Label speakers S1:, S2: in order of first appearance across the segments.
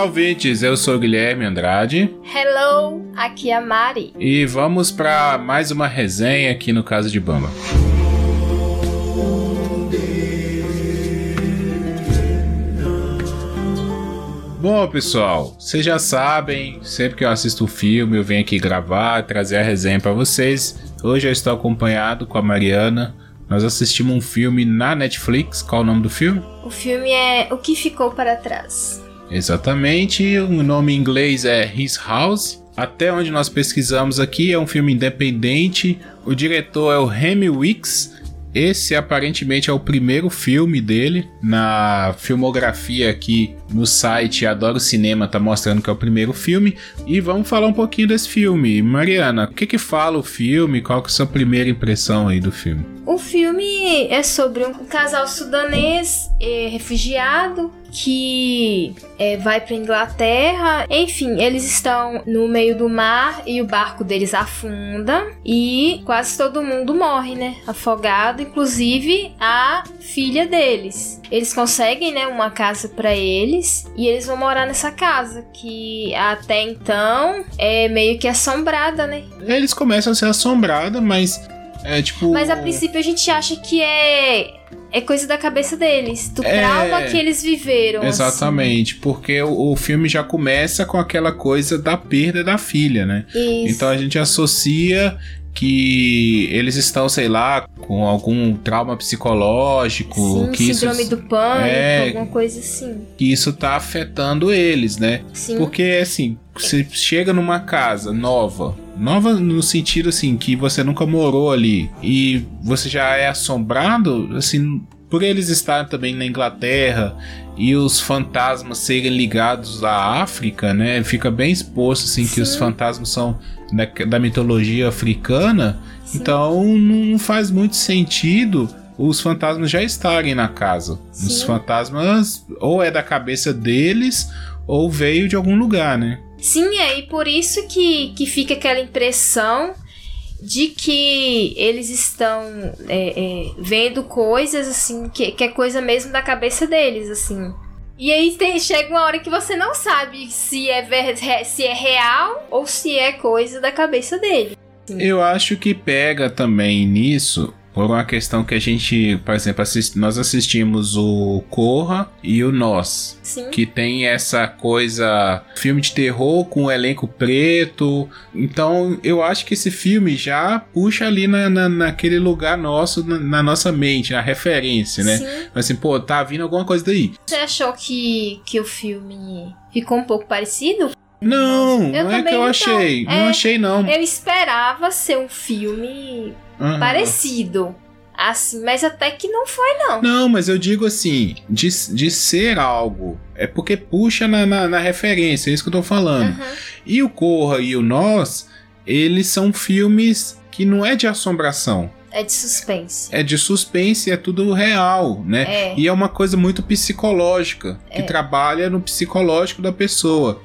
S1: Olá, ouvintes. Eu sou Guilherme Andrade.
S2: Hello, aqui é a Mari.
S1: E vamos para mais uma resenha aqui no Caso de Bamba. Bom, pessoal, vocês já sabem, sempre que eu assisto um filme, eu venho aqui gravar, trazer a resenha para vocês. Hoje eu estou acompanhado com a Mariana. Nós assistimos um filme na Netflix. Qual o nome do filme?
S2: O filme é O que Ficou para Trás.
S1: Exatamente, o nome em inglês é His House. Até onde nós pesquisamos aqui, é um filme independente. O diretor é o Remy Wicks esse aparentemente é o primeiro filme dele. Na filmografia aqui no site Adoro Cinema tá mostrando que é o primeiro filme. E vamos falar um pouquinho desse filme. Mariana, o que que fala o filme? Qual que é a sua primeira impressão aí do filme?
S2: O filme é sobre um casal sudanês é, refugiado que é, vai para Inglaterra. Enfim, eles estão no meio do mar e o barco deles afunda e quase todo mundo morre, né? Afogado, inclusive a filha deles. Eles conseguem, né, uma casa para eles e eles vão morar nessa casa que até então é meio que assombrada, né?
S1: Eles começam a ser assombrada, mas é tipo.
S2: Mas a princípio a gente acha que é é coisa da cabeça deles, do é, trauma que eles viveram.
S1: Exatamente, assim. porque o, o, filme já começa com aquela coisa da perda da filha, né? Isso. Então a gente associa que eles estão, sei lá, com algum trauma psicológico,
S2: Sim,
S1: que
S2: síndrome
S1: isso,
S2: do pânico, é, alguma coisa assim.
S1: Que isso tá afetando eles, né? Sim. Porque assim, você chega numa casa nova, nova no sentido assim que você nunca morou ali e você já é assombrado, assim, por eles estarem também na Inglaterra e os fantasmas serem ligados à África, né? Fica bem exposto assim Sim. que os fantasmas são da, da mitologia africana. Sim. Então não faz muito sentido os fantasmas já estarem na casa. Sim. Os fantasmas ou é da cabeça deles ou veio de algum lugar, né?
S2: Sim, é e por isso que, que fica aquela impressão de que eles estão é, é, vendo coisas assim, que, que é coisa mesmo da cabeça deles, assim. E aí tem, chega uma hora que você não sabe se é, ver, se é real ou se é coisa da cabeça dele.
S1: Eu acho que pega também nisso por uma questão que a gente, por exemplo, assist, nós assistimos o Corra e o Nós,
S2: Sim.
S1: que tem essa coisa filme de terror com um elenco preto. Então eu acho que esse filme já puxa ali na, na naquele lugar nosso, na, na, nossa mente, na referência, né? Sim. Assim, pô, tá vindo alguma coisa daí.
S2: Você achou que, que o filme ficou um pouco parecido?
S1: Não, eu não é que eu achei. Não, é, não achei, não.
S2: Eu esperava ser um filme uhum. parecido. Assim, mas até que não foi, não.
S1: Não, mas eu digo assim, de, de ser algo. É porque puxa na, na, na referência, é isso que eu tô falando. Uhum. E o Corra e o Nós, eles são filmes que não é de assombração.
S2: É de suspense.
S1: É de suspense, é tudo real, né? É. E é uma coisa muito psicológica, que é. trabalha no psicológico da pessoa.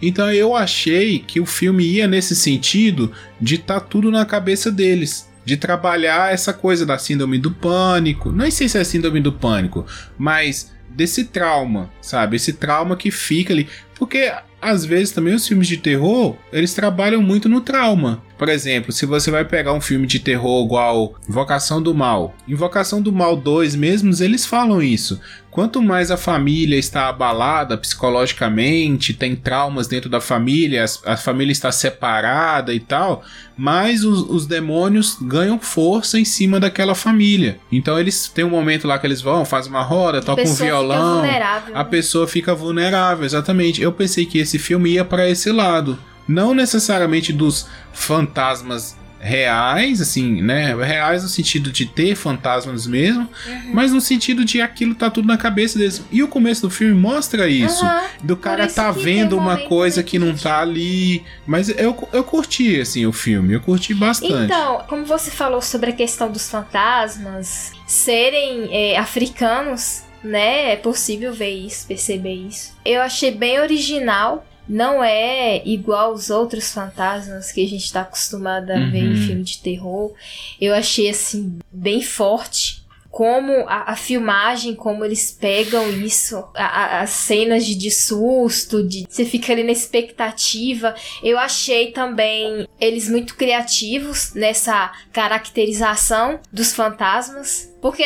S1: Então eu achei que o filme ia nesse sentido de estar tá tudo na cabeça deles de trabalhar essa coisa da síndrome do pânico. Não sei se é síndrome do pânico, mas desse trauma, sabe? Esse trauma que fica ali. Porque às vezes também os filmes de terror, eles trabalham muito no trauma. Por exemplo, se você vai pegar um filme de terror igual Invocação do Mal, Invocação do Mal 2 mesmos, eles falam isso. Quanto mais a família está abalada psicologicamente, tem traumas dentro da família, a família está separada e tal, mais os, os demônios ganham força em cima daquela família. Então eles têm um momento lá que eles vão, fazem uma roda, tocam um violão, a né? pessoa fica vulnerável, exatamente. Eu pensei que esse filme ia para esse lado não necessariamente dos fantasmas reais, assim, né? Reais no sentido de ter fantasmas mesmo, uhum. mas no sentido de aquilo tá tudo na cabeça deles. E o começo do filme mostra isso. Uhum. Do cara tá vendo uma coisa que não tá ali. Mas eu, eu curti, assim, o filme. Eu curti bastante.
S2: Então, como você falou sobre a questão dos fantasmas serem é, africanos, né? É possível ver isso, perceber isso. Eu achei bem original não é igual os outros fantasmas que a gente está acostumado a uhum. ver em uhum. filme de terror. Eu achei assim bem forte como a, a, filmagem, como eles pegam isso, a, a, as cenas de, de susto, de você fica ali na expectativa. Eu achei também eles muito criativos nessa caracterização dos fantasmas. Porque,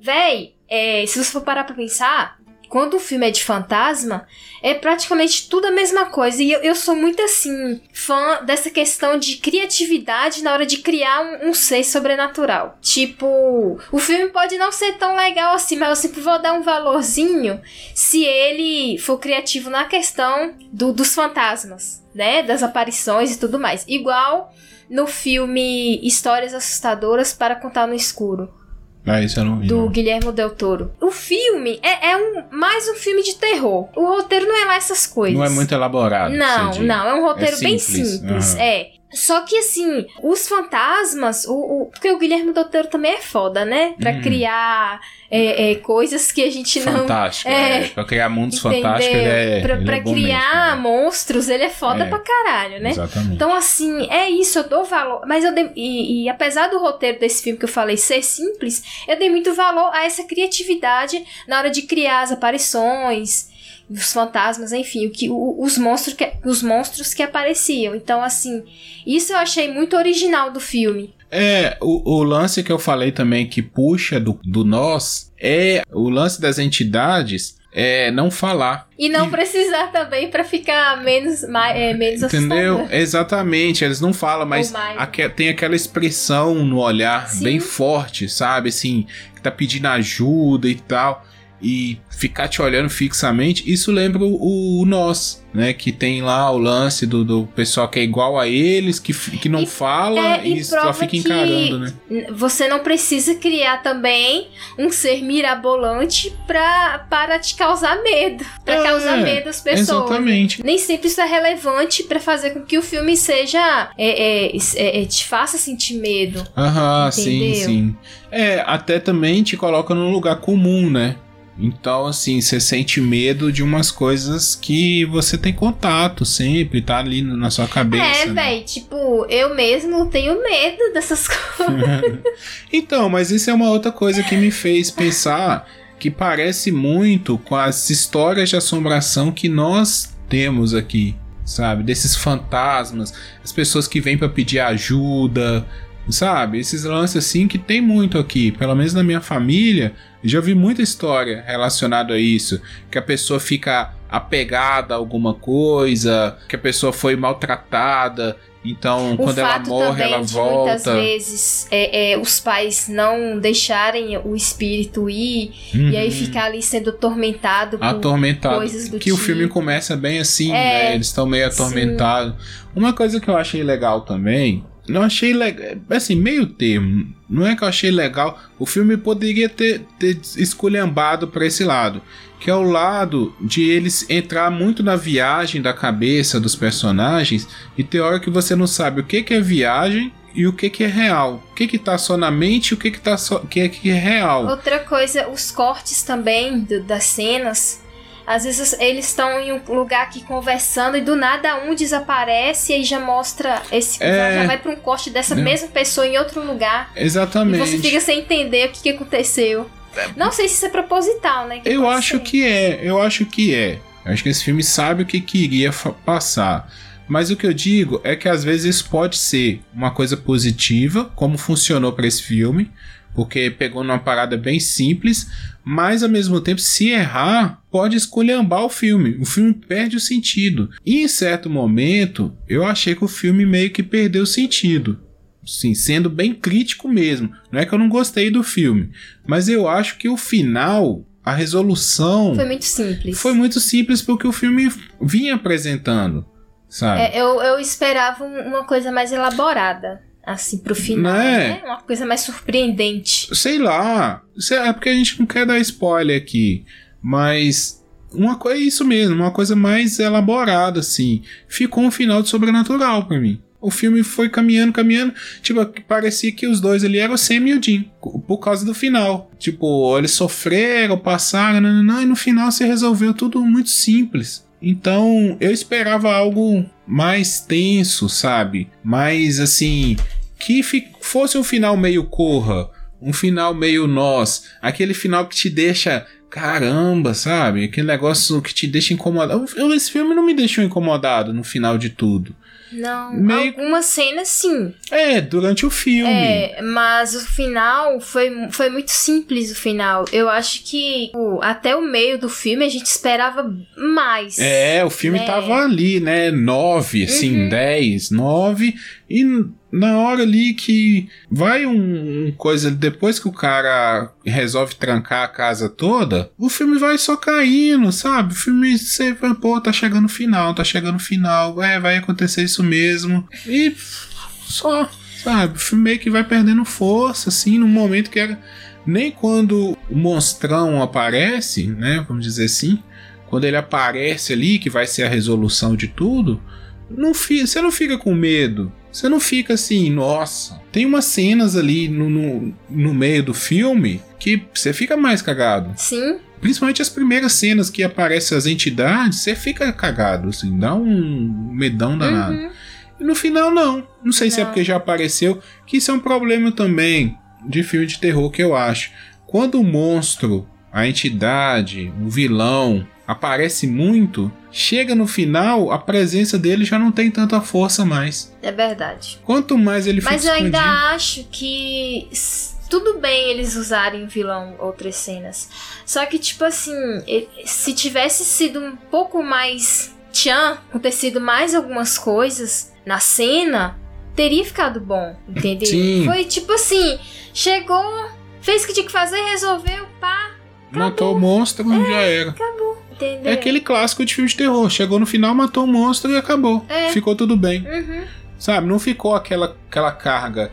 S2: véi, é, se você for parar pra pensar, quando o filme é de fantasma, é praticamente tudo a mesma coisa. E eu, eu sou muito assim, fã dessa questão de criatividade na hora de criar um, um, ser sobrenatural. Tipo, o filme pode não ser tão legal assim, mas eu sempre vou dar um valorzinho se ele for criativo na questão do, dos fantasmas, né? Das aparições e tudo mais. Igual no filme Histórias Assustadoras para Contar no Escuro.
S1: Ah, isso eu não vi.
S2: Do
S1: não.
S2: Guilherme Del Toro. O filme é, é, um, mais um filme de terror. O roteiro não é lá essas coisas.
S1: Não é muito elaborado.
S2: Não, não. É um roteiro é bem simples. Uhum. É. Só que assim, os fantasmas, o, o, porque o Guilherme Doutor também é foda, né? Pra hum. criar é, é, coisas que a gente
S1: não. Fantástico, é, é. Pra criar mundos entendeu? fantásticos, ele é.
S2: Pra,
S1: ele
S2: pra
S1: é
S2: criar
S1: mesmo,
S2: né? monstros, ele é foda é. pra caralho, né?
S1: Exatamente.
S2: Então, assim, é isso, eu dou valor. Mas eu dei, e, e apesar do roteiro desse filme que eu falei ser simples, eu dei muito valor a essa criatividade na hora de criar as aparições os fantasmas, enfim, o que, o, os, monstros que, os monstros que apareciam. Então, assim, isso eu achei muito original do filme.
S1: É, o, o lance que eu falei também que puxa do, do nós é o lance das entidades é não falar.
S2: E não e... precisar também para ficar menos, mais, é, menos
S1: Entendeu? Assustador. Exatamente, eles não falam, mas aque, tem aquela expressão no olhar Sim. bem forte, sabe? Assim, que tá pedindo ajuda e tal e ficar te olhando fixamente, isso lembra o, o nós, né? Que tem lá o lance do, do pessoal que é igual a eles, que, que não e, fala é, e, só fica encarando, né?
S2: Você não precisa criar também um ser mirabolante pra, para te causar medo. Pra é, causar medo às pessoas.
S1: Exatamente.
S2: Nem sempre isso é relevante para fazer com que o filme seja. É, é, é, te faça sentir medo.
S1: Aham, sim, sim. É, até também te coloca num lugar comum, né? Então, assim, você sente medo de umas coisas que você tem contato sempre, tá ali na sua cabeça. É,
S2: né? velho, tipo, eu mesmo tenho medo dessas coisas.
S1: então, mas isso é uma outra coisa que me fez pensar que parece muito com as histórias de assombração que nós temos aqui, sabe? Desses fantasmas, as pessoas que vêm para pedir ajuda, sabe? Esses lances assim que tem muito aqui, pelo menos na minha família já vi muita história relacionada a isso, que a pessoa fica apegada a alguma coisa, que a pessoa foi maltratada, então, o quando ela morre, ela volta.
S2: Muitas vezes é, é, os pais não deixarem o espírito ir uhum. e aí uhum. ficar ali sendo atormentado por
S1: atormentado.
S2: coisas do
S1: Que
S2: tipo.
S1: o filme começa bem assim, é, né? Eles estão meio atormentados. Uma coisa que eu achei legal também não achei legal. Assim, meio termo. Não é que eu achei legal. O filme poderia ter, ter esculhambado para esse lado. Que é o lado de eles entrar muito na viagem da cabeça dos personagens. E ter hora que você não sabe o que, que é viagem e o que, que é real. O que, que tá só na mente e o que, que, tá só, que, é, que é real.
S2: Outra coisa, os cortes também do, das cenas às vezes eles estão em um lugar aqui conversando e do nada um desaparece e já mostra esse. É... Já vai para um corte dessa é. mesma pessoa em outro lugar.
S1: Exatamente.
S2: E você fica sem entender o que, que aconteceu. Não sei se isso é proposital, né?
S1: eu acho ser. que é, eu acho que é. Eu acho que esse filme sabe o que queria passar. Mas o que eu digo é que às vezes isso pode ser uma coisa positiva, como funcionou para esse filme, porque pegou numa parada bem simples, mas ao mesmo tempo, se errar, pode esculhambar o filme. O filme perde o sentido. E em certo momento, eu achei que o filme meio que perdeu o sentido. Sim, sendo bem crítico mesmo. Não é que eu não gostei do filme, mas eu acho que o final a resolução
S2: foi muito simples.
S1: Foi muito simples porque o filme vinha apresentando, sabe?
S2: É, eu, eu esperava uma coisa mais elaborada assim, pro final, né? né? Uma coisa mais surpreendente.
S1: Sei lá. É porque a gente não quer dar spoiler aqui. Mas uma coisa é isso mesmo, uma coisa mais elaborada, assim. Ficou um final de sobrenatural para mim. O filme foi caminhando, caminhando. Tipo, parecia que os dois ali eram o Sam e o Jim. Por causa do final. Tipo, eles sofreram, passaram, não, não, e no final se resolveu tudo muito simples. Então, eu esperava algo mais tenso, sabe? Mais assim, que fosse um final meio corra, um final meio nós, aquele final que te deixa caramba, sabe? Aquele negócio que te deixa incomodado. Esse filme não me deixou incomodado no final de tudo.
S2: Não, Meio... algumas cenas sim.
S1: É, durante o filme.
S2: É, mas o final foi, foi muito simples o final. Eu acho que até o meio do filme a gente esperava mais.
S1: É, o filme né? tava ali, né? Nove, assim, uhum. dez, nove. E na hora ali que vai um, um, coisa depois que o cara resolve trancar a casa toda, o filme vai só caindo, sabe? O filme sempre, pô, tá chegando o final, tá chegando o final, é, vai acontecer isso mesmo. E só, sabe? O filme meio que vai perdendo força, assim, num momento que era. Nem quando o monstrão aparece, né? Vamos dizer assim. Quando ele aparece ali, que vai ser a resolução de tudo, não fica, você não fica com medo. Você não fica assim, nossa. Tem umas cenas ali no, no, no meio do filme que você fica mais cagado.
S2: Sim.
S1: Principalmente as primeiras cenas que aparecem as entidades, você fica cagado, assim, dá um medão danado. Uhum. E no final, não. Não sei não. se é porque já apareceu, que isso é um problema também de filme de terror que eu acho. Quando o monstro, a entidade, o vilão, aparece muito, chega no final, a presença dele já não tem tanta força mais.
S2: É verdade.
S1: Quanto mais ele
S2: Mas eu ainda acho que tudo bem eles usarem vilão outras cenas. Só que, tipo assim, se tivesse sido um pouco mais tchan, acontecido mais algumas coisas na cena, teria ficado bom, entendeu?
S1: Sim.
S2: Foi tipo assim, chegou, fez o que tinha que fazer, resolveu, pá. Acabou.
S1: Matou o monstro, é, já era.
S2: Acabou. Entendeu?
S1: É aquele clássico de filme de terror. Chegou no final, matou o monstro e acabou. É. Ficou tudo bem.
S2: Uhum.
S1: Sabe? Não ficou aquela, aquela carga.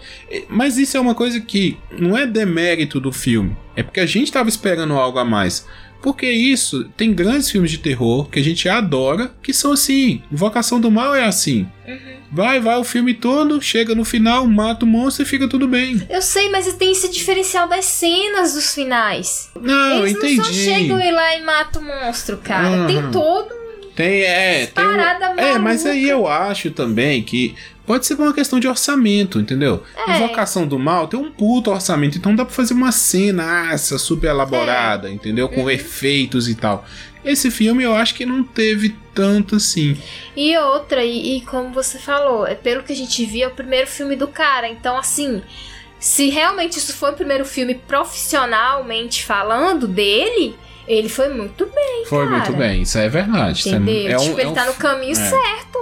S1: Mas isso é uma coisa que não é demérito do filme. É porque a gente estava esperando algo a mais. Porque isso, tem grandes filmes de terror que a gente adora, que são assim. Invocação do Mal é assim.
S2: Uhum.
S1: Vai, vai o filme todo, chega no final, mata o monstro e fica tudo bem.
S2: Eu sei, mas tem esse diferencial das cenas dos finais.
S1: Não,
S2: Eles
S1: entendi.
S2: não só chegam e lá e matam o monstro, cara. Uhum. Tem todo
S1: tem, é. Tem um, é, mas aí eu acho também que Pode ser por uma questão de orçamento, entendeu? É. Invocação do Mal tem um puto orçamento, então dá pra fazer uma cena essa super elaborada, é. entendeu? Com uhum. efeitos e tal. Esse filme eu acho que não teve tanto assim.
S2: E outra, e, e como você falou, é pelo que a gente viu, é o primeiro filme do cara. Então, assim, se realmente isso foi o primeiro filme profissionalmente falando dele, ele foi muito bem.
S1: Foi
S2: cara.
S1: muito bem, isso é verdade.
S2: Entendeu?
S1: É
S2: um, tipo, ele é um, tá no caminho é. certo.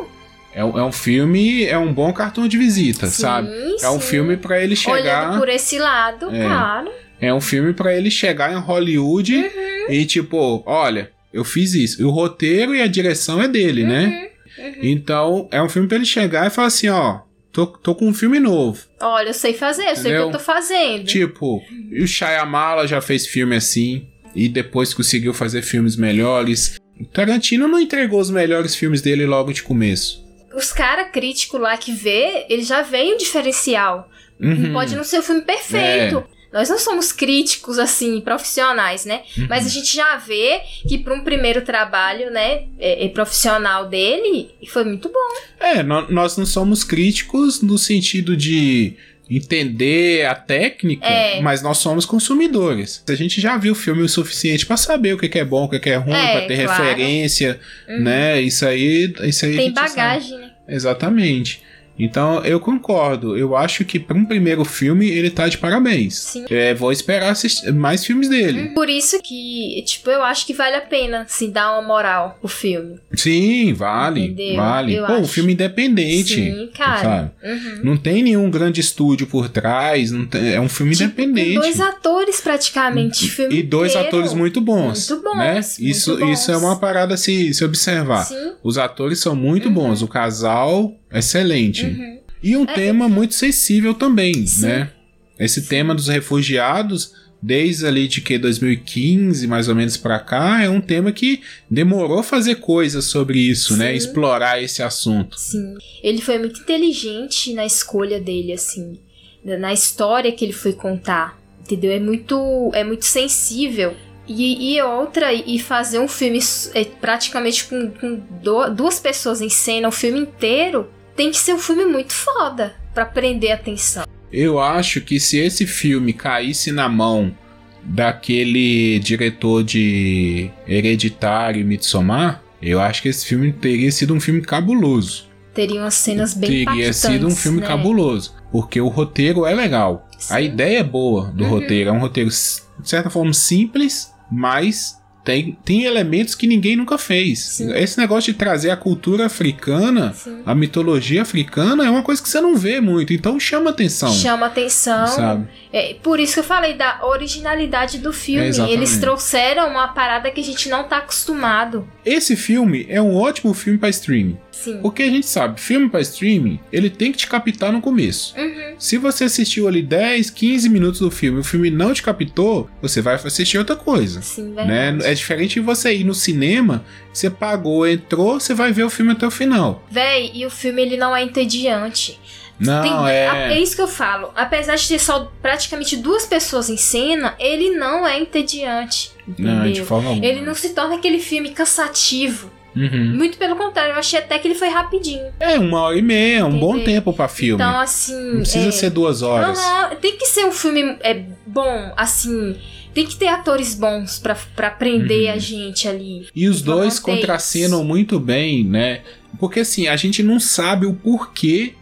S1: É um, é um filme, é um bom cartão de visita, sim, sabe? É um filme para ele chegar.
S2: Olhando por esse lado, é, claro.
S1: É um filme para ele chegar em Hollywood uhum. e tipo, olha, eu fiz isso. E o roteiro e a direção é dele, né? uhum. né? Uhum. Então, é um filme pra ele chegar e falar assim, ó, Tô, tô com um filme novo.
S2: Olha, eu sei fazer, eu sei o que eu tô fazendo.
S1: Tipo, o Shyamala já fez filme assim e depois conseguiu fazer filmes melhores. Tarantino não entregou os melhores filmes dele logo de começo
S2: os caras críticos lá que vê, ele já vem o diferencial. Uhum. Pode não ser o filme perfeito. É. Nós não somos críticos, assim, profissionais, né? Uhum. Mas a gente já vê que para um primeiro trabalho, né, é, é profissional dele, foi muito bom.
S1: É, nós não somos críticos no sentido de entender a técnica, é. mas nós somos consumidores. A gente já viu o filme o suficiente para saber o que é bom, o que é ruim, é, para ter claro. referência, uhum. né? Isso aí, isso aí
S2: tem bagagem, sabe. né?
S1: Exatamente. Então eu concordo. Eu acho que para um primeiro filme ele tá de parabéns.
S2: Sim.
S1: É, vou esperar assistir mais filmes dele.
S2: Por isso que, tipo, eu acho que vale a pena, se dar uma moral o filme.
S1: Sim, vale. Entendeu? Vale. Eu Pô, acho. um filme independente.
S2: Sim, cara. Uhum.
S1: Não tem nenhum grande estúdio por trás. Tem, é um filme tipo, independente.
S2: dois atores praticamente. Filme
S1: e dois
S2: inteiro.
S1: atores muito bons.
S2: Muito bons.
S1: Né?
S2: Muito
S1: isso,
S2: bons.
S1: isso é uma parada a se, se observar.
S2: Sim.
S1: Os atores são muito uhum. bons. O casal excelente. Uhum. E um é, tema muito sensível também, sim. né? Esse sim. tema dos refugiados, desde ali de que 2015, mais ou menos para cá, é um tema que demorou fazer coisas sobre isso, né? sim. né? Explorar esse assunto.
S2: Sim. Ele foi muito inteligente na escolha dele, assim, na história que ele foi contar. Entendeu? É muito, é muito sensível. E, e, outra, e fazer um filme é, praticamente com, com duas pessoas em cena, o filme inteiro, tem que ser um filme muito foda para prender a atenção.
S1: Eu acho que se esse filme caísse na mão daquele diretor de Hereditário e Midsommar, eu acho que esse filme teria sido um filme cabuloso.
S2: Teria umas cenas bem
S1: Teria sido um filme
S2: né?
S1: cabuloso. Porque o roteiro é legal.
S2: Sim.
S1: A ideia é boa do
S2: Uhum.
S1: roteiro. É um roteiro, de certa forma, simples, mas tem, tem elementos que ninguém nunca fez.
S2: Sim.
S1: Esse negócio de trazer a cultura africana,
S2: Sim.
S1: a mitologia africana, é uma coisa que você não vê muito. Então chama atenção.
S2: Chama atenção.
S1: Sabe?
S2: É, por isso que eu falei da originalidade do filme.
S1: É.
S2: Eles trouxeram uma parada que a gente não tá acostumado.
S1: Esse filme é um ótimo filme para streaming.
S2: Sim.
S1: Porque a gente sabe, filme para streaming, ele tem que te captar no começo.
S2: Uhum.
S1: Se você assistiu ali 10, 15 minutos do filme e o filme não te captou, você vai assistir outra coisa.
S2: Sim,
S1: Né?
S2: verdade.
S1: É diferente de você ir no cinema, você pagou, entrou, você vai ver o filme até o final.
S2: Véi, e o filme ele não é entediante.
S1: Não,
S2: Tem-
S1: é.
S2: é isso que eu falo. Apesar de ter só praticamente duas pessoas em cena, ele não é entediante.
S1: Não, de
S2: Entendeu?
S1: forma alguma.
S2: Ele não se torna aquele filme cansativo.
S1: Uhum.
S2: Muito pelo contrário, eu achei até que ele foi rapidinho.
S1: É, uma hora e meia, um bom tempo pra filme.
S2: Então, assim.
S1: não precisa
S2: é...
S1: ser duas horas.
S2: Aham, tem que ser um filme é, bom, assim. Tem que ter atores bons pra, pra prender
S1: Uhum.
S2: a gente ali.
S1: E os dois
S2: ter
S1: contracenam muito bem, né? Porque assim, a gente não sabe o porquê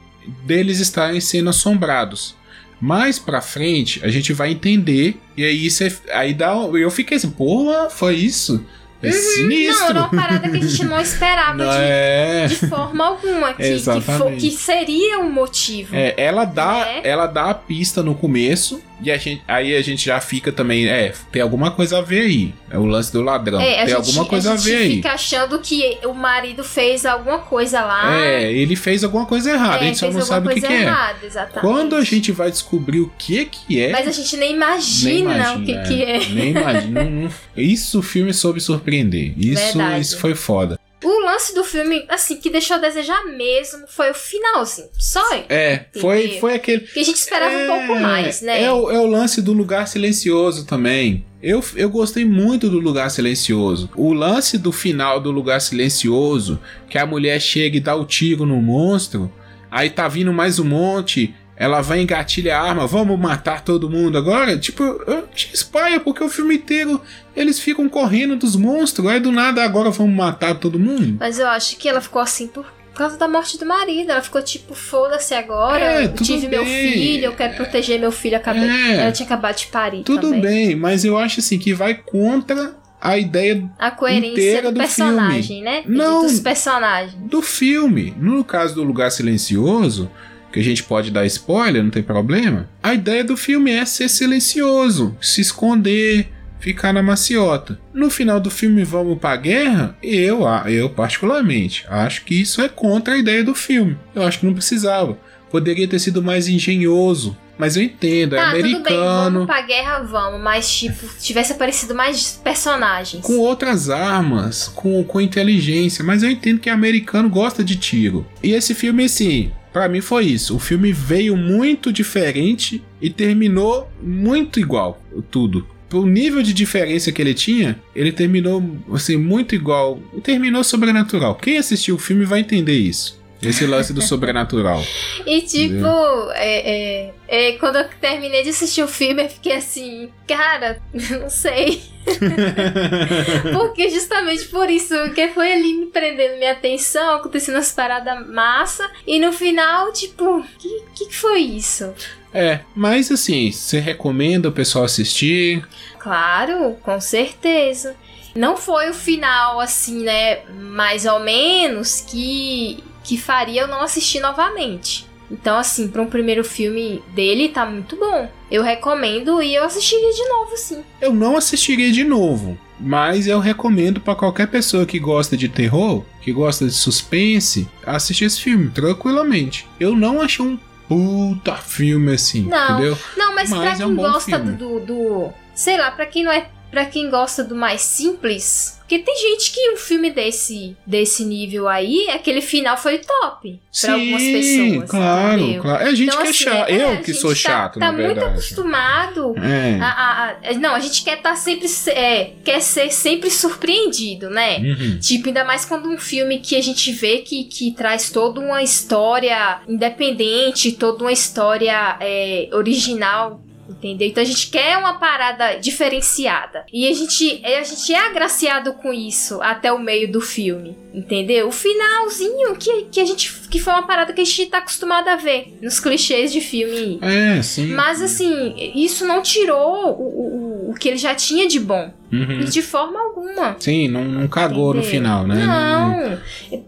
S1: deles estarem sendo assombrados. Mais pra frente, a gente vai entender. E aí, cê, aí dá. Eu fiquei assim, porra, foi isso? É
S2: Não,
S1: sinistro.
S2: era uma parada que a gente não esperava
S1: Não
S2: de,
S1: é.
S2: de forma alguma. Que, que, fo-
S1: Exatamente.
S2: que seria um motivo.
S1: É, ela dá,
S2: Né?
S1: ela dá a pista no começo e a gente, aí a gente já fica também, é, tem alguma coisa a ver aí. É o lance do ladrão.
S2: É, a
S1: tem
S2: gente,
S1: alguma coisa a,
S2: gente
S1: ver aí.
S2: fica achando que o marido fez alguma coisa lá.
S1: É, ele fez alguma coisa errada, a gente só não sabe o que, que é.
S2: errada, exatamente.
S1: Quando a gente vai descobrir o que que é,
S2: Mas a gente nem imagina,
S1: nem imagina,
S2: o que, que é.
S1: Nem imagina. isso o filme soube surpreender. Isso,
S2: Verdade.
S1: isso foi foda.
S2: O lance do filme, assim, que deixou a desejar mesmo foi o finalzinho. Só
S1: É, foi,
S2: Entendeu?
S1: foi aquele.
S2: que a gente esperava um pouco mais, né?
S1: É o, é o lance do lugar silencioso também. Eu, eu gostei muito do lugar silencioso. O lance do final do lugar silencioso, que a mulher chega e dá o tiro no monstro, aí tá vindo mais um monte, ela vai engatilha a arma, vamos matar todo mundo agora? Tipo, eu te espalha, porque o filme inteiro eles ficam correndo dos monstros, aí do nada agora vamos matar todo mundo.
S2: Mas eu acho que ela ficou assim por causa da morte do marido. Ela ficou tipo, foda-se agora.
S1: É,
S2: eu tive meu
S1: bem.
S2: filho, eu quero proteger meu filho. Acabei...
S1: É.
S2: Ela tinha acabado de parir
S1: Tudo
S2: também.
S1: bem, mas eu acho assim que vai contra a ideia
S2: A coerência
S1: Inteira
S2: do,
S1: do
S2: personagem, né?
S1: Não.
S2: Dos personagens.
S1: do filme. No caso do Lugar Silencioso, que a gente pode dar spoiler, não tem problema. A ideia do filme é ser silencioso, se esconder, ficar na maciota. No final do filme vamos pra guerra? Eu, eu particularmente, acho que isso é contra a ideia do filme. Eu acho que não precisava. Poderia ter sido mais engenhoso. Mas eu entendo, é
S2: tá, tudo bem,
S1: americano.
S2: vamos pra guerra, vamos. Mas, tipo, tivesse aparecido mais personagens.
S1: com outras armas, com, com inteligência, mas eu entendo que americano gosta de tiro. E esse filme, assim, pra mim foi isso. O filme veio muito diferente e terminou muito igual, tudo. Pro nível de diferença que ele tinha, ele terminou, assim, muito igual. E terminou sobrenatural. Quem assistiu o filme vai entender isso. Esse lance do sobrenatural.
S2: E tipo, é, é, é, quando eu terminei de assistir o filme, eu fiquei assim, cara, não sei. Porque justamente por isso, que foi ali me prendendo minha atenção, acontecendo as paradas massa, e no final, tipo, que que, que foi isso?
S1: É, mas assim, você recomenda o pessoal assistir?
S2: Claro, com certeza. Não foi o final, assim, né? Mais ou menos que, que faria eu não assistir novamente. Então, assim, para um primeiro filme dele, tá muito bom. Eu recomendo e eu assistiria de novo, sim.
S1: Eu não assistiria de novo, mas eu recomendo pra qualquer pessoa que gosta de terror, que gosta de suspense, assistir esse filme tranquilamente. Eu não achei um puta filme assim,
S2: Não.
S1: entendeu?
S2: Não, mas,
S1: Mas
S2: pra
S1: é
S2: quem
S1: um
S2: gosta
S1: filme.
S2: do, do. Sei lá, pra quem não é para quem gosta do mais simples, porque tem gente que um filme desse, desse nível aí, aquele final foi top para algumas pessoas.
S1: Claro, entendeu? claro. É gente então, que é assim, chato. É, eu que sou tá, chato,
S2: tá
S1: na verdade.
S2: muito acostumado. É. A, a, a, não, a gente quer estar tá sempre. É, quer ser sempre surpreendido, né? Uhum. Tipo, ainda mais quando um filme que a gente vê que, que traz toda uma história independente, toda uma história é, original entendeu? Então a gente quer uma parada diferenciada. E a gente, a gente é agraciado com isso até o meio do filme, entendeu? O finalzinho que, que a gente que foi uma parada que a gente tá acostumado a ver nos clichês de filme.
S1: É, sim.
S2: Mas assim, isso não tirou o, o, o que ele já tinha de bom. Uhum. De forma alguma.
S1: Sim, não, não cagou Entendeu? no final, né?
S2: Não.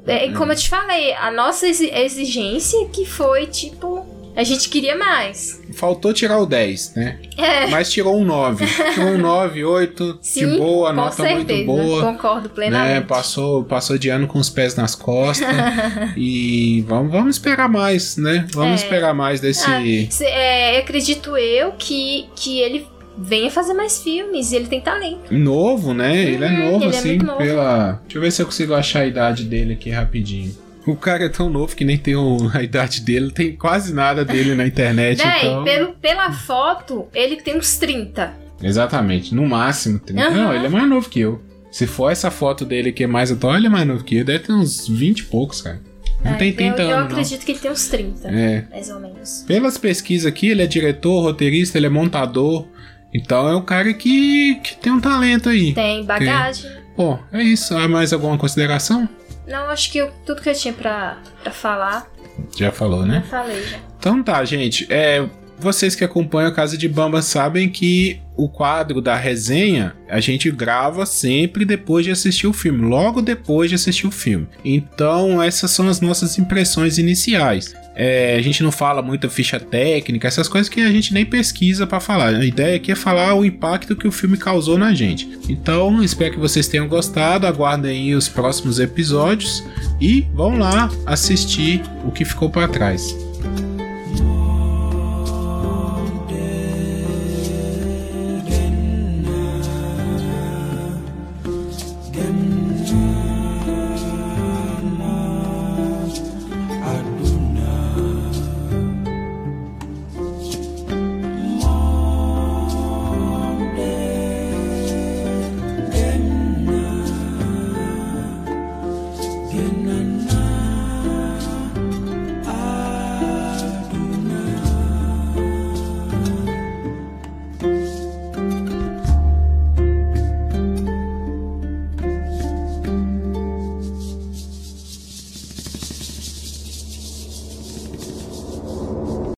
S2: É, é, como eu te falei, a nossa exigência que foi tipo a gente queria mais.
S1: Faltou tirar o 10, né? É. Mas tirou um 9. tirou um 9, 8, Sim, de boa, nota certeza. muito boa.
S2: Concordo plenamente.
S1: Né? Passou, passou de ano com os pés nas costas. e vamos, vamos esperar mais, né? Vamos é. esperar mais desse. Ah,
S2: cê, é, acredito eu que, que ele venha fazer mais filmes e ele tem talento.
S1: Novo, né? Uhum, ele é uhum, novo, ele é assim, é novo. pela. Deixa eu ver se eu consigo achar a idade dele aqui rapidinho. O cara é tão novo que nem tem a idade dele, tem quase nada dele na internet.
S2: Véi,
S1: então...
S2: pelo, pela foto, ele tem uns 30.
S1: Exatamente, no máximo 30. Uhum. Não, ele é mais novo que eu. Se for essa foto dele que é mais atual, ele é mais novo que eu. Deve ter uns 20 e poucos, cara. Não é, tem 30
S2: eu,
S1: anos.
S2: Eu acredito não. que ele tem uns 30, é. mais ou menos.
S1: Pelas pesquisas aqui, ele é diretor, roteirista, ele é montador. Então é um cara que, que tem um talento aí.
S2: Tem bagagem.
S1: Que... Pô, é isso. Há mais alguma consideração?
S2: Não, acho que eu, tudo que eu tinha pra, pra falar.
S1: Já falou, né?
S2: Já falei, já.
S1: Então tá, gente. É, vocês que acompanham a Casa de Bamba sabem que o quadro da resenha a gente grava sempre depois de assistir o filme, logo depois de assistir o filme. Então, essas são as nossas impressões iniciais. É, a gente não fala muita ficha técnica, essas coisas que a gente nem pesquisa para falar. A ideia aqui é falar o impacto que o filme causou na gente. Então, espero que vocês tenham gostado. Aguardem os próximos episódios e vão lá assistir o que ficou para trás.